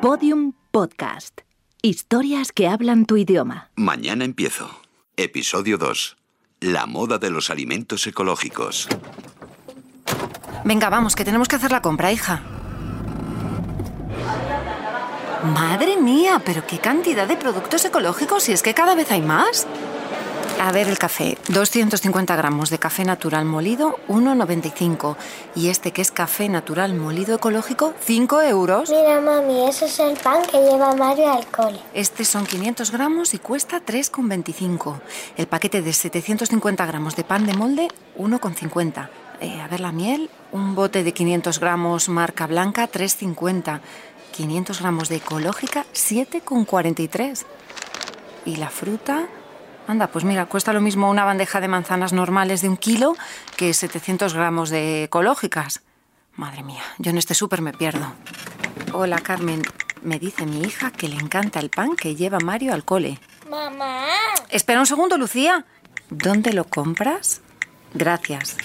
Podium Podcast. Historias que hablan tu idioma. Mañana empiezo. Episodio 2. La moda de los alimentos ecológicos. Venga, vamos, que tenemos que hacer la compra, hija. Madre mía, pero qué cantidad de productos ecológicos y es que cada vez hay más. A ver el café, 250 gramos de café natural molido, 1,95. Y este que es café natural molido ecológico, 5 euros. Mira, mami, ese es el pan que lleva Mario al cole. Este son 500 gramos y cuesta 3,25. El paquete de 750 gramos de pan de molde, 1,50. Eh, a ver la miel, un bote de 500 gramos marca blanca, 3,50. 500 gramos de ecológica, 7,43. Y la fruta, anda, pues mira, cuesta lo mismo una bandeja de manzanas normales de un kilo que 700 gramos de ecológicas. Madre mía, yo en este súper me pierdo. Hola, Carmen. Me dice mi hija que le encanta el pan que lleva Mario al cole. Mamá. Espera un segundo, Lucía. ¿Dónde lo compras? Gracias.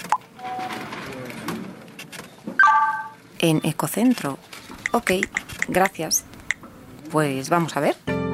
En Ecocentro. Ok, gracias. Pues vamos a ver.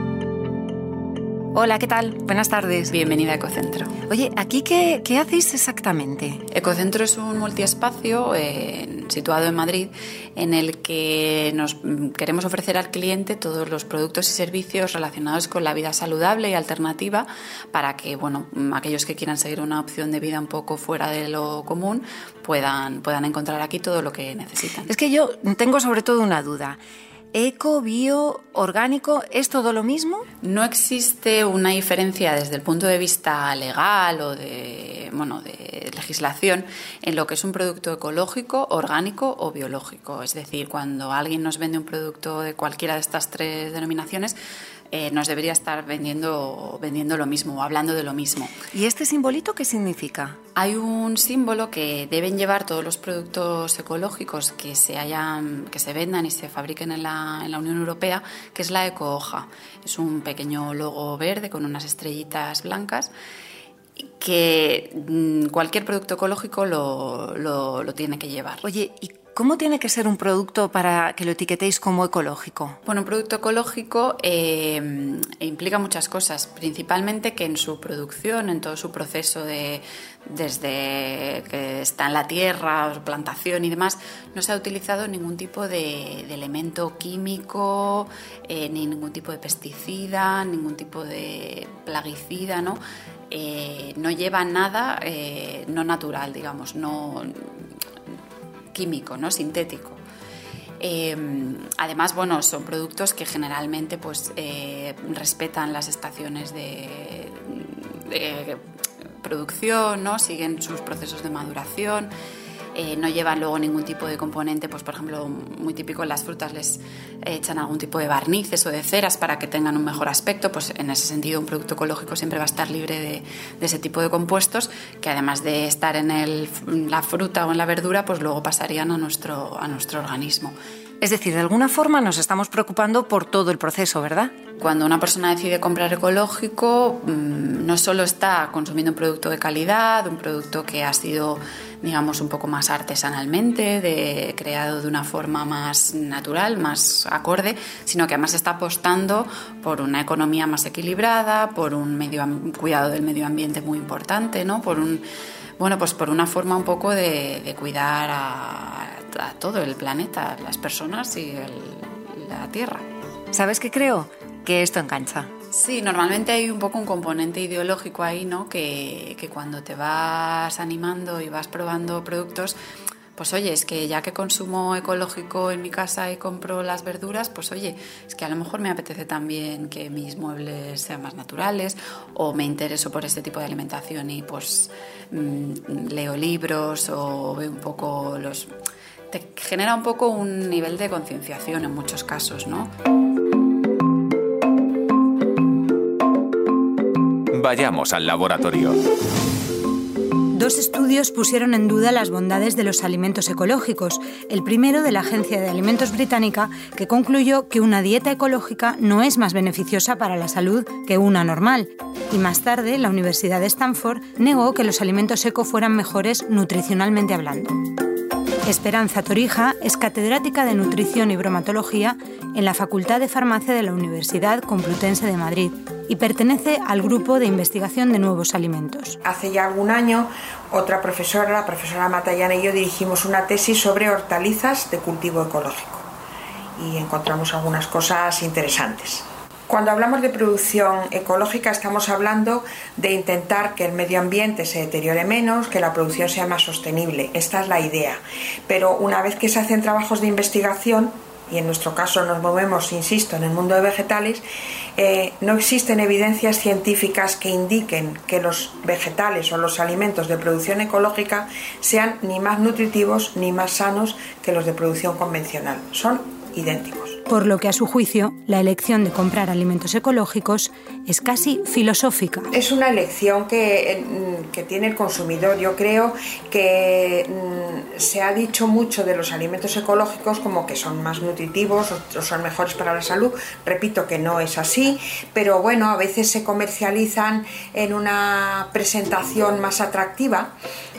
Hola, ¿qué tal? Buenas tardes. Bienvenida a Ecocentro. Oye, ¿aquí qué, qué hacéis exactamente? Ecocentro es un multiespacio eh, situado en Madrid en el que nos mm, queremos ofrecer al cliente todos los productos y servicios relacionados con la vida saludable y alternativa para que, bueno, mm, aquellos que quieran seguir una opción de vida un poco fuera de lo común puedan, puedan encontrar aquí todo lo que necesitan. Es que yo tengo sobre todo una duda. ¿Eco, bio, orgánico, es todo lo mismo? No existe una diferencia desde el punto de vista legal o de, bueno, de legislación en lo que es un producto ecológico, orgánico o biológico. Es decir, cuando alguien nos vende un producto de cualquiera de estas tres denominaciones, eh, nos debería estar vendiendo, vendiendo lo mismo o hablando de lo mismo. ¿Y este simbolito qué significa? Hay un símbolo que deben llevar todos los productos ecológicos que se, hayan, que se vendan y se fabriquen en la, en la Unión Europea, que es la ecohoja. Es un pequeño logo verde con unas estrellitas blancas que mm, cualquier producto ecológico lo, lo, lo tiene que llevar. Oye, ¿y ¿Cómo tiene que ser un producto para que lo etiquetéis como ecológico? Bueno, un producto ecológico eh, implica muchas cosas, principalmente que en su producción, en todo su proceso de desde que está en la tierra, plantación y demás, no se ha utilizado ningún tipo de, elemento químico, eh, ni ningún tipo de pesticida, ningún tipo de plaguicida, ¿no? Eh, no lleva nada no natural, digamos, no químico, ¿no? sintético. Eh, además, bueno, son productos que generalmente pues, eh, respetan las estaciones de, de producción, ¿no? siguen sus procesos de maduración. Eh, no llevan luego ningún tipo de componente, pues por ejemplo, muy típico en las frutas les echan algún tipo de barnices o de ceras para que tengan un mejor aspecto, pues en ese sentido un producto ecológico siempre va a estar libre de, ese tipo de compuestos que además de estar en la fruta o en la verdura, pues luego pasarían a nuestro, a nuestro organismo. Es decir, de alguna forma nos estamos preocupando por todo el proceso, ¿verdad? Cuando una persona decide comprar ecológico, no solo está consumiendo un producto de calidad, un producto que ha sido, digamos, un poco más artesanalmente, de, creado de una forma más natural, más acorde, sino que además está apostando por una economía más equilibrada, por un medio, cuidado del medio ambiente muy importante, ¿no? Por un, bueno, pues por una forma un poco de, cuidar a, todo el planeta, las personas y la Tierra. ¿Sabes qué creo? Que esto engancha. Sí, normalmente hay un poco un componente ideológico ahí, ¿no? Que, que cuando te vas animando y vas probando productos, pues oye, es que ya que consumo ecológico en mi casa y compro las verduras, pues oye, es que a lo mejor me apetece también que mis muebles sean más naturales o me intereso por este tipo de alimentación y pues mmm, leo libros o veo un poco los... Te genera un poco un nivel de concienciación en muchos casos, ¿no? Vayamos al laboratorio. Dos estudios pusieron en duda las bondades de los alimentos ecológicos. El primero de la Agencia de Alimentos Británica, que concluyó que una dieta ecológica no es más beneficiosa para la salud que una normal. Y más tarde, la Universidad de Stanford negó que los alimentos eco fueran mejores nutricionalmente hablando. Esperanza Torija es catedrática de Nutrición y Bromatología en la Facultad de Farmacia de la Universidad Complutense de Madrid y pertenece al grupo de investigación de nuevos alimentos. Hace ya algún año, otra profesora, la profesora Matallana y yo dirigimos una tesis sobre hortalizas de cultivo ecológico y encontramos algunas cosas interesantes. Cuando hablamos de producción ecológica estamos hablando de intentar que el medio ambiente se deteriore menos, que la producción sea más sostenible. Esta es la idea. Pero una vez que se hacen trabajos de investigación, y en nuestro caso nos movemos, insisto, en el mundo de vegetales, eh, no existen evidencias científicas que indiquen que los vegetales o los alimentos de producción ecológica sean ni más nutritivos ni más sanos que los de producción convencional. Son idénticos. Por lo que a su juicio, la elección de comprar alimentos ecológicos es casi filosófica. Es una elección que, mm, que tiene el consumidor. Yo creo que mm, se ha dicho mucho de los alimentos ecológicos como que son más nutritivos o son mejores para la salud. Repito que no es así, pero bueno, a veces se comercializan en una presentación más atractiva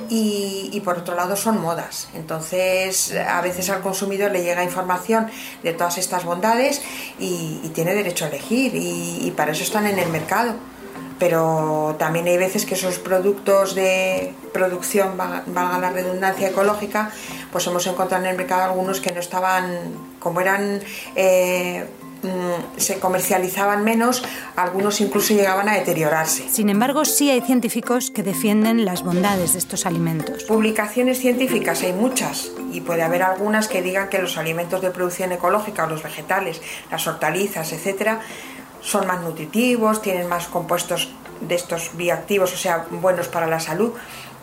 y, y por otro lado son modas. Entonces, a veces al consumidor le llega información de todas estas bondades y, tiene derecho a elegir y, para eso están en el mercado. Pero también hay veces que esos productos de producción, valga la redundancia ecológica, pues hemos encontrado en el mercado algunos que no estaban, como eran eh, Mm, se comercializaban menos, algunos incluso llegaban a deteriorarse. Sin embargo, sí hay científicos que defienden las bondades de estos alimentos. Publicaciones científicas hay muchas y puede haber algunas que digan que los alimentos de producción ecológica o los vegetales, las hortalizas, etcétera, son más nutritivos, tienen más compuestos de estos bioactivos, o sea, buenos para la salud,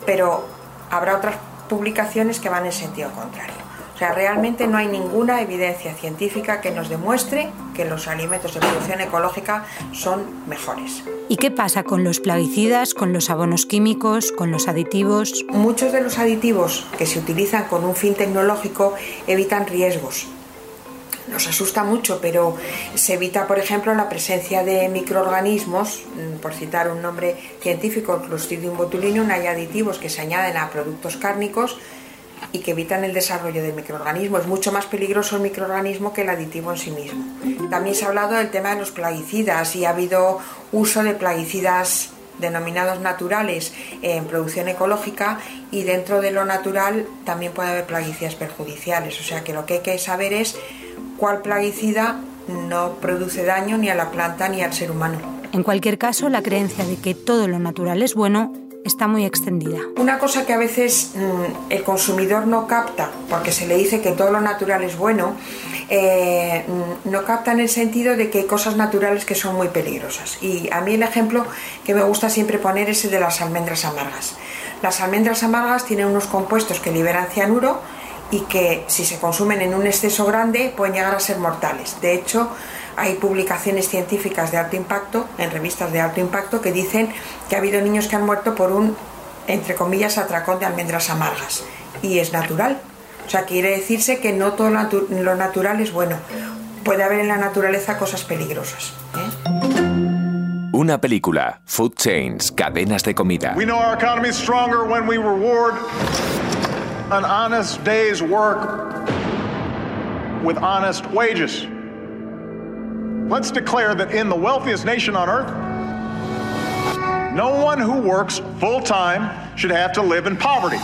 pero habrá otras publicaciones que van en sentido contrario sea, realmente no hay ninguna evidencia científica que nos demuestre que los alimentos de producción ecológica son mejores. ¿Y qué pasa con los plaguicidas, con los abonos químicos, con los aditivos? Muchos de los aditivos que se utilizan con un fin tecnológico evitan riesgos. Nos asusta mucho, pero se evita, por ejemplo, la presencia de microorganismos, mm, por citar un nombre científico, Clostridium botulinum, hay aditivos que se añaden a productos cárnicos y que evitan el desarrollo del microorganismo. Es mucho más peligroso el microorganismo que el aditivo en sí mismo. También se ha hablado del tema de los plaguicidas y ha habido uso de plaguicidas denominados naturales en producción ecológica y dentro de lo natural también puede haber plaguicidas perjudiciales. O sea que lo que hay que saber es cuál plaguicida no produce daño ni a la planta ni al ser humano. En cualquier caso, la creencia de que todo lo natural es bueno está muy extendida. Una cosa que a veces mm, el consumidor no capta, porque se le dice que todo lo natural es bueno, eh, mm, no capta en el sentido de que hay cosas naturales que son muy peligrosas. Y a mí el ejemplo que me gusta siempre poner es el de las almendras amargas. Las almendras amargas tienen unos compuestos que liberan cianuro y que si se consumen en un exceso grande pueden llegar a ser mortales. De hecho, hay publicaciones científicas de alto impacto, en revistas de alto impacto, que dicen que ha habido niños que han muerto por un, entre comillas, atracón de almendras amargas. Y es natural. O sea, quiere decirse que no todo lo natural es bueno. Puede haber en la naturaleza cosas peligrosas. ¿eh? Una película, Food Chains, cadenas de comida. We know our economy is stronger when we reward an honest day's work with honest wages. Let's declare that in the wealthiest nation on earth, no one who works full time should have to live in poverty.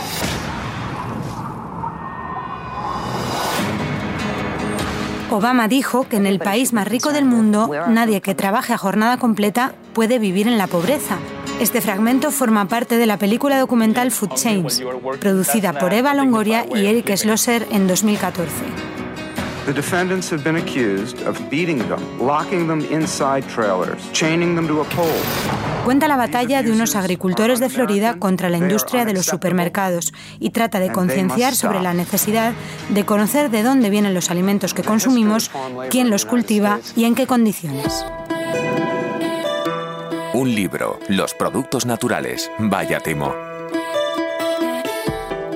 Obama dijo que en el país más rico del mundo nadie que trabaje a jornada completa puede vivir en la pobreza. Este fragmento forma parte de la película documental Food Chains, producida por Eva Longoria y Eric Schlosser en 2014. The defendants have been accused of beating them, locking them inside trailers, chaining them to a pole. Cuenta la batalla de unos agricultores de Florida contra la industria de los supermercados y trata de concienciar sobre la necesidad de conocer de dónde vienen los alimentos que consumimos, quién los cultiva y en qué condiciones. Un libro, Los productos naturales. Vaya timo.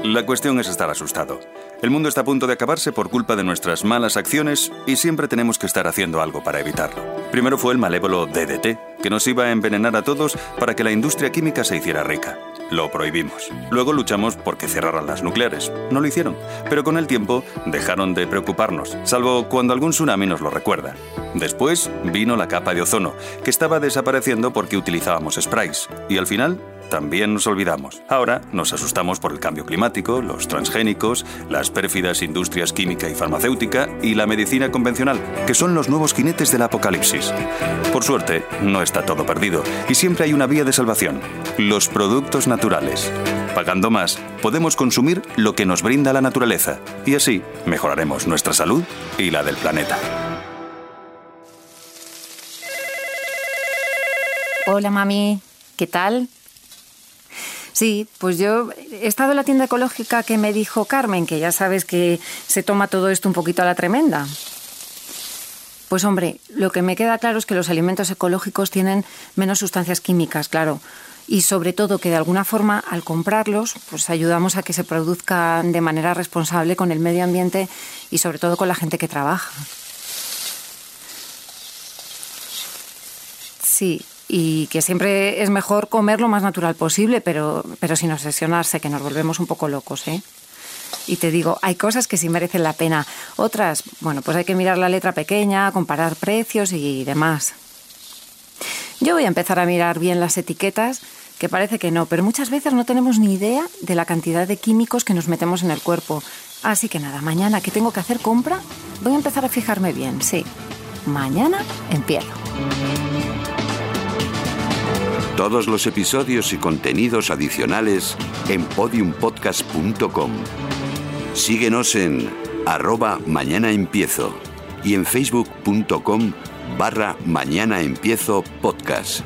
La cuestión es estar asustado. El mundo está a punto de acabarse por culpa de nuestras malas acciones y siempre tenemos que estar haciendo algo para evitarlo. Primero fue el malévolo DDT, que nos iba a envenenar a todos para que la industria química se hiciera rica. lo prohibimos. Luego luchamos porque cerraran las nucleares. No lo hicieron, pero con el tiempo dejaron de preocuparnos, salvo cuando algún tsunami nos lo recuerda. Después vino la capa de ozono, que estaba desapareciendo porque utilizábamos sprays, y al final también nos olvidamos. Ahora nos asustamos por el cambio climático, los transgénicos, las pérfidas industrias química y farmacéutica y la medicina convencional, que son los nuevos jinetes del apocalipsis. Por suerte, no está todo perdido y siempre hay una vía de salvación, los productos naturales. Pagando más, podemos consumir lo que nos brinda la naturaleza y así mejoraremos nuestra salud y la del planeta. Hola mami, ¿qué tal? Sí, pues yo he estado en la tienda ecológica que me dijo Carmen, que ya sabes que se toma todo esto un poquito a la tremenda. Pues hombre, lo que me queda claro es que los alimentos ecológicos tienen menos sustancias químicas, claro. Y sobre todo que de alguna forma al comprarlos, pues ayudamos a que se produzcan de manera responsable con el medio ambiente y sobre todo con la gente que trabaja. Sí, y que siempre es mejor comer lo más natural posible, pero, pero sin obsesionarse, que nos volvemos un poco locos, ¿eh? Y te digo, hay cosas que sí merecen la pena. Otras, bueno, pues hay que mirar la letra pequeña, comparar precios y demás. Yo voy a empezar a mirar bien las etiquetas, que parece que no, pero muchas veces no tenemos ni idea de la cantidad de químicos que nos metemos en el cuerpo. Así que nada, mañana que tengo que hacer compra, voy a empezar a fijarme bien, sí. Mañana empiezo. Todos los episodios y contenidos adicionales en podiumpodcast.com. Síguenos en arroba mañana empiezo y en facebook.com barra mañana empiezo podcast.